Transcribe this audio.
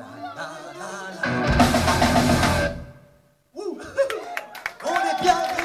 la la la. Woo! On est bien.